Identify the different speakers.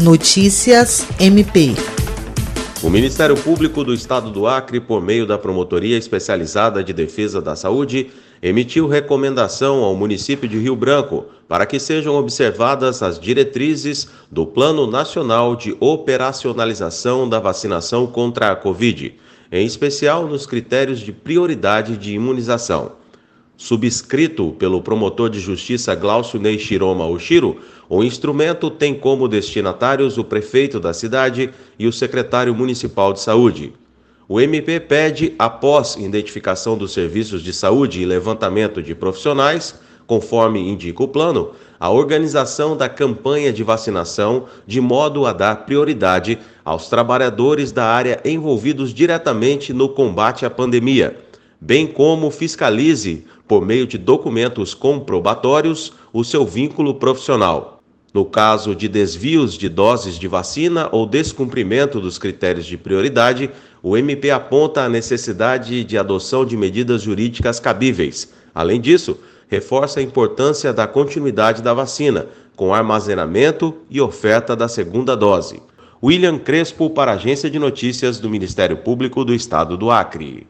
Speaker 1: Notícias MP.
Speaker 2: O Ministério Público do Estado do Acre, por meio da Promotoria Especializada de Defesa da Saúde, emitiu recomendação ao município de Rio Branco para que sejam observadas as diretrizes do Plano Nacional de Operacionalização da Vacinação contra a Covid, em especial nos critérios de prioridade de imunização subscrito pelo promotor de justiça Glaucio Ney Shiroma Oshiro, o instrumento tem como destinatários o prefeito da cidade e o secretário municipal de saúde. O MP pede, após identificação dos serviços de saúde e levantamento de profissionais, conforme indica o plano, a organização da campanha de vacinação de modo a dar prioridade aos trabalhadores da área envolvidos diretamente no combate à pandemia bem como fiscalize, por meio de documentos comprobatórios, o seu vínculo profissional. No caso de desvios de doses de vacina ou descumprimento dos critérios de prioridade, o MP aponta a necessidade de adoção de medidas jurídicas cabíveis. Além disso, reforça a importância da continuidade da vacina, com armazenamento e oferta da segunda dose. William Crespo, para a Agência de Notícias do Ministério Público do Estado do Acre.